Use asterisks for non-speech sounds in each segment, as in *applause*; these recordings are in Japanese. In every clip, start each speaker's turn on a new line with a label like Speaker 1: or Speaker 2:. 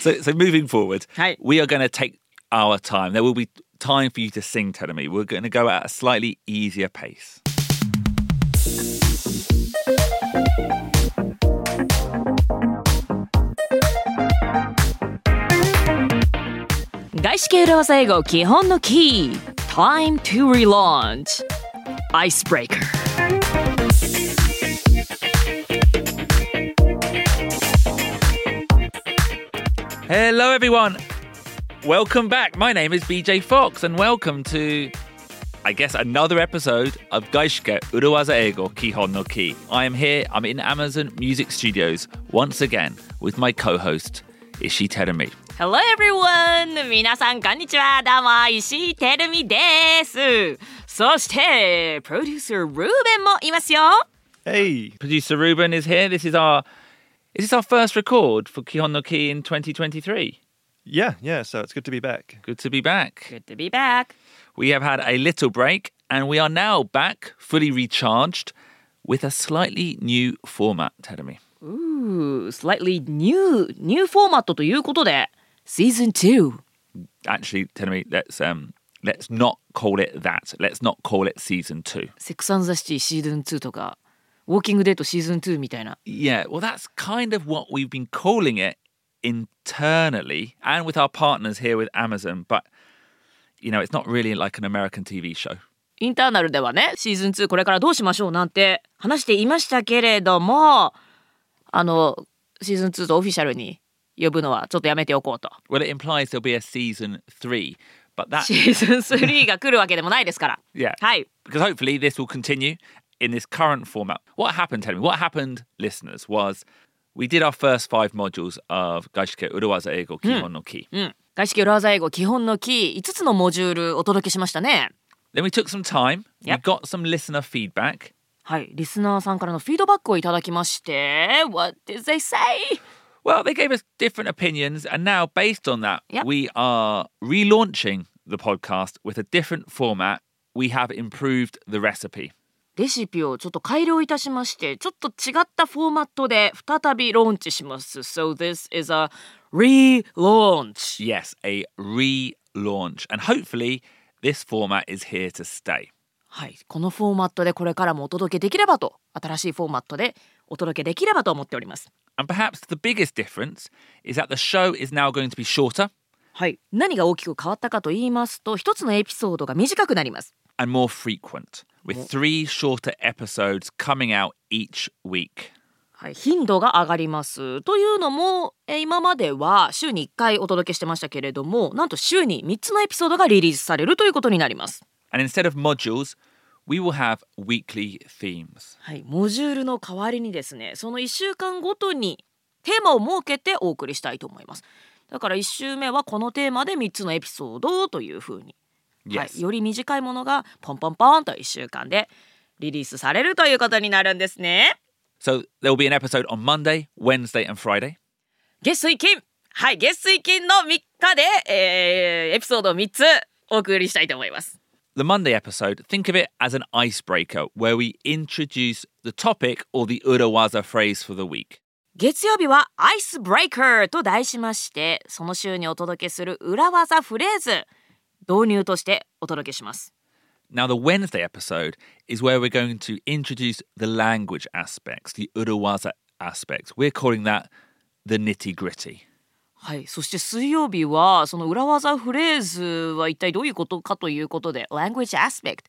Speaker 1: So, so moving forward, we are going to take our time. There will be time for you to sing, Telemi. We're going to go at a slightly easier pace.
Speaker 2: Time to relaunch. Icebreaker.
Speaker 1: Hello, everyone. Welcome back. My name is BJ Fox, and welcome to, I guess, another episode of Gaishike Uruwaza Ego Kihon no Ki. I am here, I'm in Amazon Music Studios once again with my co host, Ishi Terumi.
Speaker 2: Hello everyone! 皆さんこんにちはどうも石井てるみですそしてプロデューサールーベンもいますよ
Speaker 3: Hey.
Speaker 1: Producer Ruben is here. This is our. Is this our first record for Kihon no Ki in 2023?
Speaker 3: Yeah, yeah, so it's good to be back.
Speaker 1: Good to be back.
Speaker 2: Good to be back
Speaker 1: We have had a little break and we are now back fully recharged with a slightly new format, Terumi.
Speaker 2: Ooh, slightly new, new フォーマットということで Season 2
Speaker 1: Actually, Terumi, let's um let's not call it that. Let's not call it season 2.
Speaker 2: セックスザシティシーズン2とか ウォーキングデートシーズン2みたいな
Speaker 1: Yeah, well that's kind of what we've been calling it internally and with our partners here with Amazon, but you know, it's not really like an American TV show.
Speaker 2: インターナルではねシーズン2これからどうしましょうなんて話していましたけれどもあのシーズン2とオフィシャルに呼ぶのはちょっとやめておこうと
Speaker 1: Well, it implies there'll be a season 3, but that
Speaker 2: シーズン3が来るわけでもないですから
Speaker 1: yeah.
Speaker 2: はい
Speaker 1: because hopefully this will continue in this current format. What happened, tell me, what happened, listeners, was we did our first five modules of Gaishike Uruwaza Eigo Kihon no Ki.
Speaker 2: うん外資系裏技英語基本のキー5つのモジュールお届けしましたね
Speaker 1: Then we took some time. We
Speaker 2: Yep.
Speaker 1: got some listener feedback.
Speaker 2: はいリスナーさんからのフィードバックをいただきまして What did they say?
Speaker 1: Well, they gave us different opinions, and now, based on that,
Speaker 2: Yep.
Speaker 1: we are relaunching the podcast with a different format. We have improved the recipe.
Speaker 2: レシピをちょっと改良いたしましてちょっと違ったフォーマットで再びローンチします So this is a relaunch
Speaker 1: Yes, a relaunch. And hopefully, this format is here to stay.
Speaker 2: はいこのフォーマットでこれからもお届けできればと新しいフォーマットでお届けできればと思っております
Speaker 1: And perhaps the biggest difference is that the show is now going to be shorter
Speaker 2: はい何が大きく変わったかと言いますと一つのエピソードが短くなります
Speaker 1: and more frequent, with three shorter episodes coming out each week.
Speaker 2: はい、頻度が上がります。というのもえー今までは週に1回お届けしてましたけれどもなんと週に3つのエピソードがリリースされるということになります。
Speaker 1: And instead of modules, we will have weekly themes.
Speaker 2: はい、モジュールの代わりにですねその1週間ごとにテーマを設けてお送りしたいと思います。だから1週目はこのテーマで3つのエピソードというふうに、はいより短いものがポンポンポンと1週間でリリースされるということになるんですね
Speaker 1: So there will be an episode on Monday, Wednesday, and Friday.
Speaker 2: 月水金はい月水金の3日で、えーエピソードを3つお送りしたいと思います
Speaker 1: The Monday episode, think of it as an icebreaker where we introduce the topic or the Urawaza phrase for the week.
Speaker 2: 月曜日はアイスブレイカーと題しましてその週にお届けする裏技フレーズ導入としてお届けします
Speaker 1: Now, the Wednesday episode is where we're going to introduce the language aspects, the Urawaza aspects. We're calling that the nitty gritty.
Speaker 2: はいそして水曜日はその裏技フレーズは一体どういうことかということで language aspect、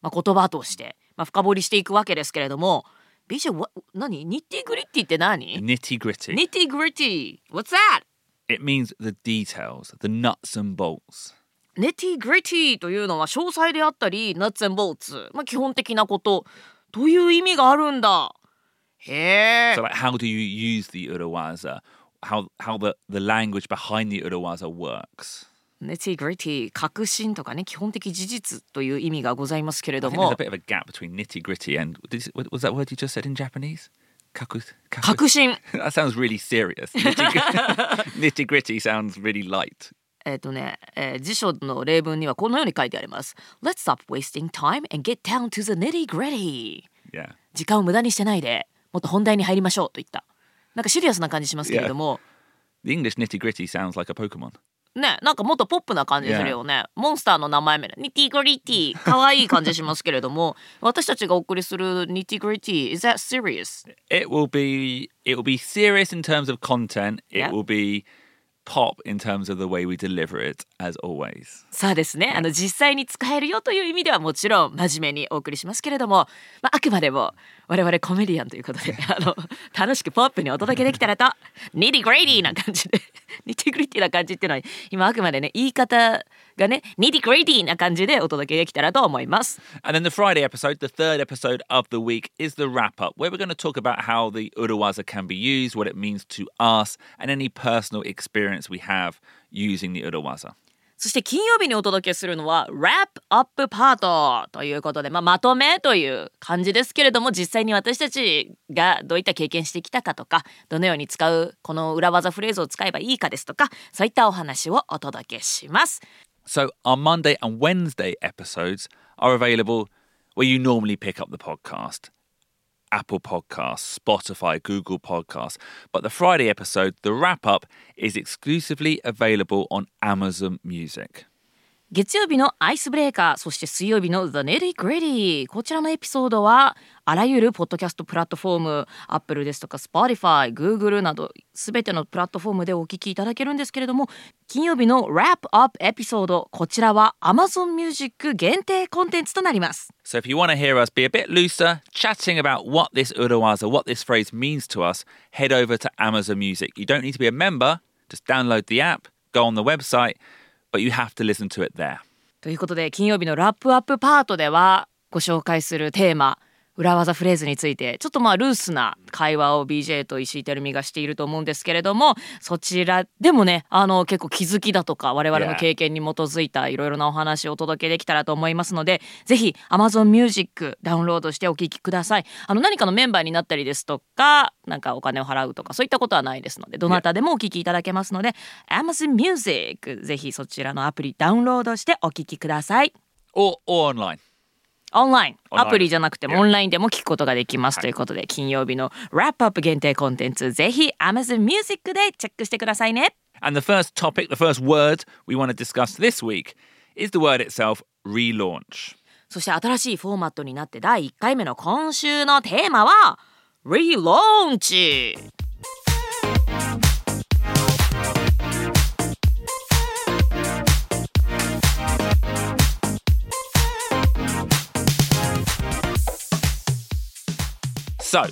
Speaker 2: まあ、言葉として、まあ、深掘りしていくわけですけれども BJ わ何ニッティグリッティって何
Speaker 1: Nitty gritty.
Speaker 2: ニッティグリッティ What's that?
Speaker 1: It means the details, the nuts and bolts.
Speaker 2: ネティグリティというのは詳細であったりナッツ and ボーツ、まあ、基本的なことという意味があるんだへえ
Speaker 1: So, like, how do you use the Urawaza? How how the, the language behind the Urawaza works?
Speaker 2: ネティグリティ確信とかね基本的事実という意味がございますけれど
Speaker 1: think there's
Speaker 2: も
Speaker 1: a bit of a gap between nitty gritty and did was that word you just said in Japanese? Kaku-
Speaker 2: 確信
Speaker 1: that sounds really serious. Nitty gritty sounds really light.
Speaker 2: えっ、とね、えー辞書の例文にはこのように書いてあります。Let's stop wasting time and get down to the nitty gritty.
Speaker 1: Yeah.
Speaker 2: 時間を無駄にしてないでもっと本題に入りましょうといった。なんかシリアスな感じしますけれども、
Speaker 1: The English nitty gritty sounds like a Pokemon.
Speaker 2: ねなんかもっとポップな感じするよね、モンスターの名前名ニティグリティ可愛い感じしますけれども私たちがお送りするニティグリティ is that serious?
Speaker 1: It will be it will be serious in terms of content. It
Speaker 2: Yeah.
Speaker 1: will be pop in terms of the way we deliver it, as always.
Speaker 2: そうですねあの実際に使えるよという意味ではもちろん真面目にお送りしますけれども、まあ、あくまでも我々コメディアンということで *laughs* あの楽しくポップにお届けできたらとnitty-gritty な感じで nitty-gritty な感じっていうのは今あくまでね言い方がね nitty-gritty な感じでお届けできたらと思います。
Speaker 1: And then the Friday episode, the third episode of the week, is the wrap up, where we're going to talk about how the Urawaza can be used, what it means to us, and any personal experience we have using the Urawaza.
Speaker 2: そして金曜日にお届けするのは Wrap Up パートということで、まあ、まとめという感じですけれども実際に私たちがどういった経験してきたかとかどのように使うこの裏技フレーズを使えばいいかですとかそういったお話をお届けします。
Speaker 1: So our Monday and Wednesday episodes are available where you normally pick up the podcast. Apple Podcasts, Spotify, Google Podcasts. But the Friday episode, the wrap up, is exclusively available on Amazon Music.
Speaker 2: 月曜日のアイスブレーカーそして水曜日の The Nitty Gritty こちらのエピソードはあらゆるポッドキャストプラットフォーム Apple ですとか Spotify、Google などすべてのプラットフォームでお聞きいただけるんですけれども金曜日の Wrap Up エピソードこちらは Amazon Music 限定コンテンツとなります
Speaker 1: So if you want to hear us be a bit looser, chatting about what this Urawaza, what this phrase means to us, head over to Amazon Music. You don't need to be a member, just download the app, go on the website, but you have to listen to it there.
Speaker 2: ということで金曜日のラップアップパートではご紹介するテーマ裏技フレーズについてちょっとまあルースな会話を BJ と石井てるみがしていると思うんですけれどもそちらでもねあの結構気づきだとか我々の経験に基づいたいろいろなお話をお届けできたらと思いますのでぜひ Amazon Music ダウンロードしてお聞きくださいあの何かのメンバーになったりですとかなんかお金を払うとかそういったことはないですのでどなたでもお聞きいただけますので Amazon Music ぜひそちらのアプリダウンロードしてお聞きください
Speaker 1: Or, or online.
Speaker 2: オンラインアプリじゃなくても.オンラインでも聞くことができますということで金曜日の Wrap Up 限定コンテンツぜひ Amazon Music でチェックしてくださいね
Speaker 1: And the first topic, the first word we want to discuss this week is the word itself relaunch.
Speaker 2: そして新しいフォーマットになって第1回目の今週のテーマは Relaunch
Speaker 1: So,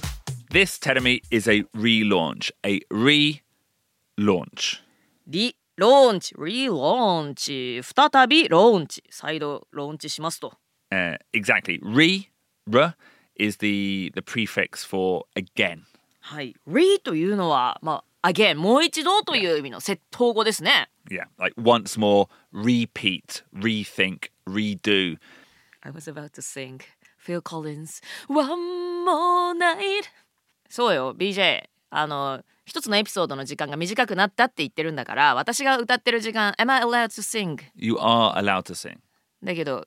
Speaker 1: this Teremi is a relaunch, a relaunch.
Speaker 2: リローンチ、リローンチ、再びローンチ、再度ローンチしますと。
Speaker 1: Uh, exactly. Re, r is the, the prefix for again.
Speaker 2: はい、re というのは、まあ、again もう一度という意味の窃盗語ですね。
Speaker 1: Yeah, like once more, repeat, rethink, redo.
Speaker 2: I was about to sing Phil Collins One More Night そうよ BJ あの一つのエピソードの時間が短くなったって言ってるんだから私が歌ってる時間 Am I allowed to sing?
Speaker 1: You are allowed to sing.
Speaker 2: だけど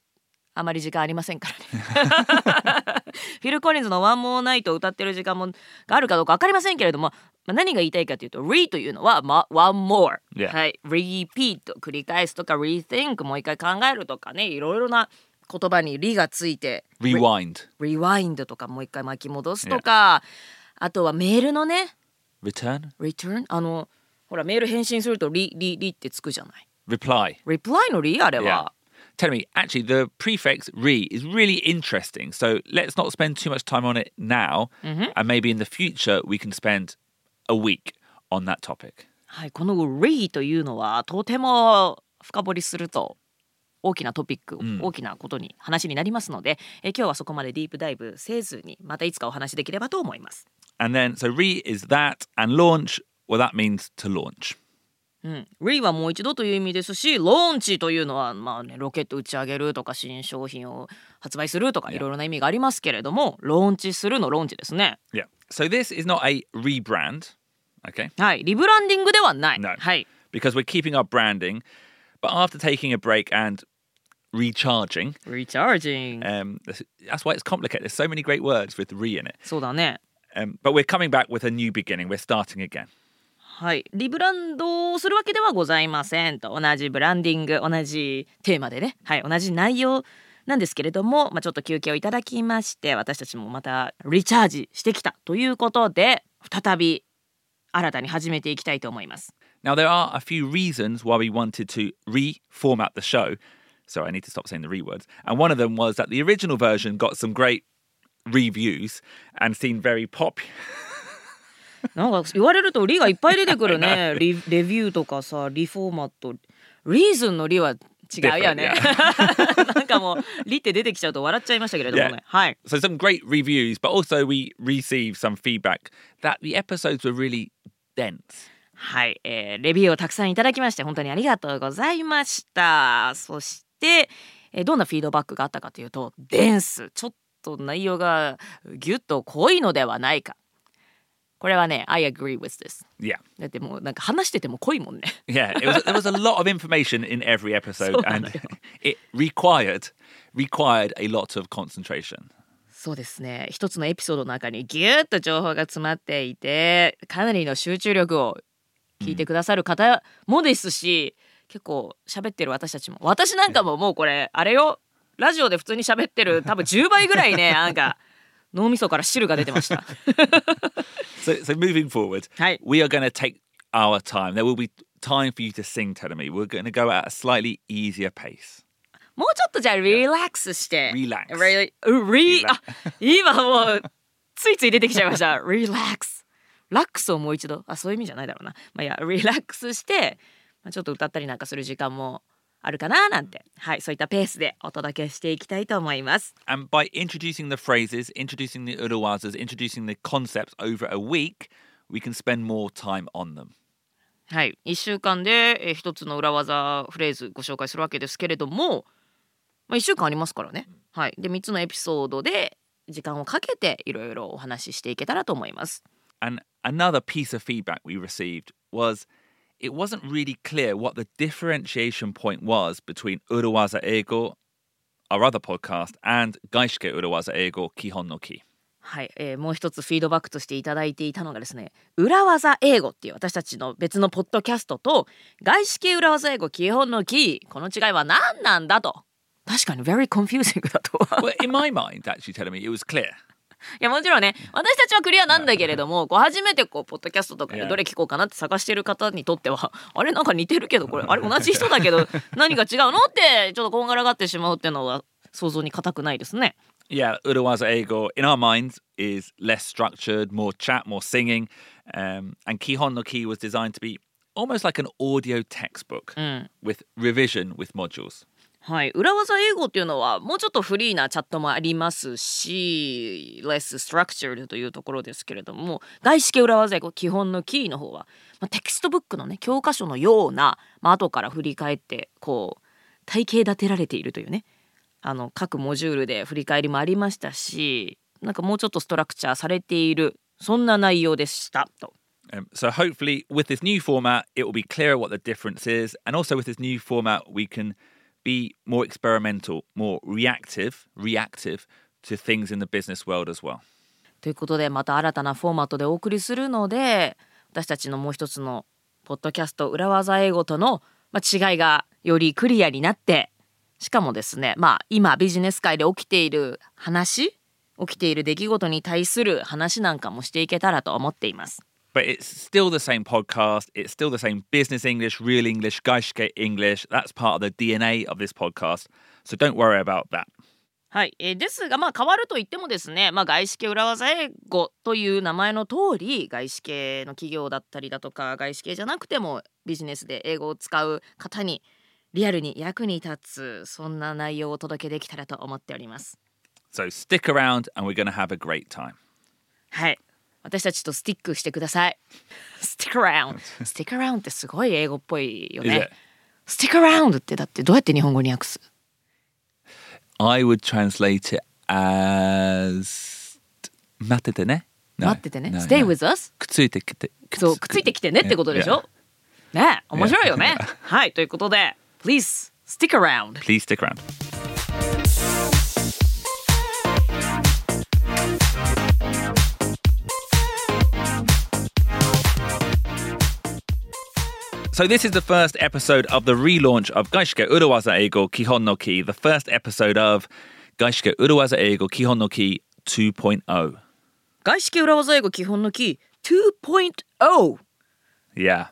Speaker 2: あまり時間ありませんからね *laughs* フィル・コリンズの「One More Night」を歌ってる時間もがあるかどうか分かりませんけれども、まあ、何が言いたいかというと「re」というのは、ま、One More. はい、Repeat 繰り返すとか Rethink もう一回考えるとかねいろいろな言葉に「り」がついて
Speaker 1: Rewind,
Speaker 2: Rewind とかもう一回巻き戻すとか、あとはメールのね
Speaker 1: return,
Speaker 2: Return あのほらメール返信すると「り」「り」「り」ってつくじゃない
Speaker 1: reply.
Speaker 2: Reply の「り」あれ.は、
Speaker 1: Tell me, actually, the prefix re is really interesting. So let's not spend too much time on it now. And maybe in the future, we can spend a week on that topic.
Speaker 2: はい、この「re」というのはとても深掘りすると大きなトピック、大きなことに話になりますのでえ今日はそこまでディープダイブせずにまたいつかお話できればと思います。
Speaker 1: And then, so re is that, and launch, well, that means to launch.
Speaker 2: うん、re はもう一度という意味ですしローンチというのは、まあね、ロケット打ち上げるとか新商品を発売するとかいろいろな意味がありますけれどもローンチするのローンチですね。
Speaker 1: Yeah. So this is not a rebrand, okay?
Speaker 2: はい、リブランディングではない。
Speaker 1: No.
Speaker 2: はい、
Speaker 1: Because we're keeping our branding. But after taking a break and recharging,
Speaker 2: recharging、
Speaker 1: um, that's why it's complicated. There's so many great words with re in it.
Speaker 2: そうだね。
Speaker 1: Um, but we're coming back with a new beginning. We're starting again.
Speaker 2: はい、リブランドをするわけではございませんと同じブランディング同じテーマでね、はい、同じ内容なんですけれども、まあ、ちょっと休憩をいただきまして私たちもまたリチャージしてきたということで再び新たに始めていきたいと思います。
Speaker 1: Now, there are a few reasons why we wanted to reformat the show. Sorry, I need to stop saying the re words. And one of them was that the original version got some great reviews and seemed very popular. *laughs*
Speaker 2: なんか言われると「リ」がいっぱい出てくるねリレビューとかさリフォーマットリーズンの「リ」は違うよね
Speaker 1: Different, *laughs* *laughs*
Speaker 2: なんかもう「リ」って出てきちゃうと笑っちゃいましたけれどもね
Speaker 1: Yeah.
Speaker 2: はい。
Speaker 1: So, some great reviews, but also we received some feedback that the episodes were really dense.
Speaker 2: はい、えーレビューをたくさんいただきまして本当にありがとうございましたそして、 えーどんなフィードバックがあったかというとデンス。ちょっと内容がギュッと濃いのではないか。これはね I agree with this
Speaker 1: Yeah.
Speaker 2: だってもうなんか話してても濃いもんね。
Speaker 1: Yeah, it was, there was a lot of information in every episode, *laughs* and it required required a lot of concentration.
Speaker 2: そうですね。一つのエピソードの中にギュッと情報が詰まっていてかなりの集中力を聞いてくださる方もですし、結構喋ってる私たちも私なんかももうこれあれよラジオで普通に喋ってる *laughs* 多分10倍ぐらいねなんか脳みそから汁が出てました。*laughs*
Speaker 1: So, so moving forward,
Speaker 2: Hey.
Speaker 1: we are going to take our time. There will be time for you to sing, Telemi. We're going to go at a slightly easier pace.
Speaker 2: もうちょっとじゃあリラックスして。
Speaker 1: Relax.
Speaker 2: Really- うリあ今もうついつい出てきちゃいました。リラックス。ラックスをもう一度。あそういう意味じゃないだろうな。まあいやリラックスして、まあ、ちょっと歌ったりなんかする時間もあるかななんて。はいそういったペースでお届けしていきたいと思います。
Speaker 1: And by introducing the phrases, introducing the uruwazas, introducing the concepts over a week, we can spend more time on them.
Speaker 2: はい1週間でえー一つの裏技フレーズご紹介するわけですけれども、まあ、1週間ありますからね。はい、で3つのエピソードで時間をかけていろいろお話ししていけたらと思います。
Speaker 1: And another piece of feedback we received was it wasn't really clear what the differentiation point was between Uruwaza Ego, our other podcast, and Gaishike Uruwaza Ego Kihon no Ki.
Speaker 2: はい、えーもう一つフィードバックとしていただいていたのがですね裏技英語っていう私たちの別のポッドキャストと外資系裏技英語基本のキーこの違いは何なんだと確かに very confusing だと
Speaker 1: well, in my mind, actually, telling me it was clear.
Speaker 2: いやもちろんね私たちはクリアなんだけれどもこう初めてこうポッドキャストとかでどれ聞こうかなって探している方にとっては *laughs* あれなんか似てるけどこれあれ同じ人だけど *laughs* 何か違うのってちょっとこんがらがってしまうっていうのは想像に難くないですね。
Speaker 1: いや、ウルワザ英語、in our minds is less structured, more chat, more singing,、and 基本の キー was designed to be almost like an audio textbook、with revision with modules.
Speaker 2: はい、裏技英語っていうのはもうちょっとフリーなチャットもありますし less structured というところですけれども外資系裏技英語基本のキーの方は、まあ、テキストブックのね教科書のような、まあ後から振り返ってこう体系立てられているというねあの各モジュールで振り返りもありましたしなんかもうちょっとストラクチャーされているそんな内容でしたと。
Speaker 1: Um, so hopefully, with this new format, it will be clearer what the difference is, and also with this new format, we can be more experimental, more reactive, reactive to things in the business world as well.
Speaker 2: ということでまた新たなフォーマットでお送りするので私たちのもう一つのポッドキャスト裏技英語との、違いがよりクリアになってしかもですねまあ今ビジネス界で起きている話起きている出来事に対する話なんかもしていけたらと思っています。
Speaker 1: But it's still the same podcast. It's still the same business English, real English, Gaishke English. That's part of the DNA of this podcast. So don't worry about that.
Speaker 2: はい、えーですがまあ変わると言ってもですね、まあ、外資系裏技英語という名前の通り外資系の企業だったりだとか外資系じゃなくてもビジネスで英語を使う方にリアルに役に立つそんな内容をお届けできたらと思っております。
Speaker 1: So stick around and we're going to have a great time.
Speaker 2: はい私たちとスティックしてください。 Stick around。Stick around ってすごい英語っぽいよね。 Stick around ってだってどうやって日本語に訳す
Speaker 1: ?I would translate it as 待っててね。
Speaker 2: 待っててね。Stay with us?
Speaker 1: くっついてきて。
Speaker 2: くっ,ついてきてねってことでしょ、
Speaker 1: yeah.
Speaker 2: ね面白いよね。*laughs* はい、ということで、Please stick
Speaker 1: around!Please stick around! So this is the first episode of the relaunch of Gaishike Uruwaza Ego Kihon no Ki, the first episode of Gaishike Uruwaza Ego Kihon no Ki 2.0.
Speaker 2: Gaishike Uruwaza Ego Kihon no Ki 2.0.
Speaker 1: Yeah.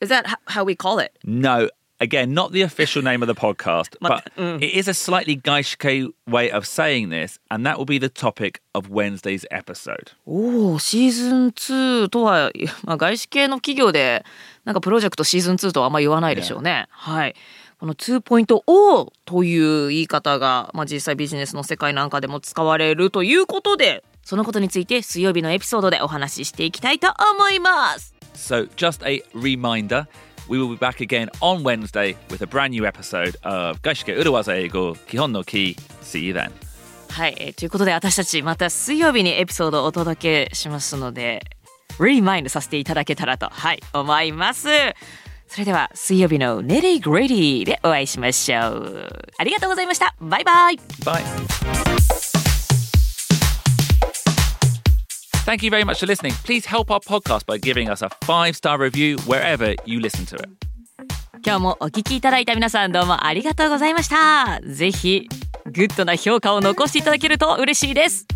Speaker 2: Is that how we call it?
Speaker 1: No, again, not the official name of the podcast, but it is a slightly Gaishike way of saying this, and that will be the topic of Wednesday's episode.
Speaker 2: おおシーズン2とは、まあ、外資系の企業でなんかプロジェクトシーズン2とはあんま言わないでしょうね。はい。この2.0という言い方が、まあ、実際ビジネスの世界なんかでも使われるということでそのことについて水曜日のエピソードでお話ししていきたいと思います。
Speaker 1: So, just a reminder we will be back again on Wednesday with a brand new episode of Gaishike Uruwaza Eigo Kihon no Ki. See you then.
Speaker 2: はい、えーということで私たちまた水曜日にエピソードをお届けしますのでリマインドさせていただけたらとはい思いますそれでは水曜日のネリーグレディでお会いしましょうありがとうございましたバイバイ
Speaker 1: Bye. Thank you very much for listening. Please help our podcast by giving us a five star review wherever you listen to it.
Speaker 2: 今日もお聞きいただいた皆さんどうもありがとうございましたぜひグッドな評価を残していただけると嬉しいです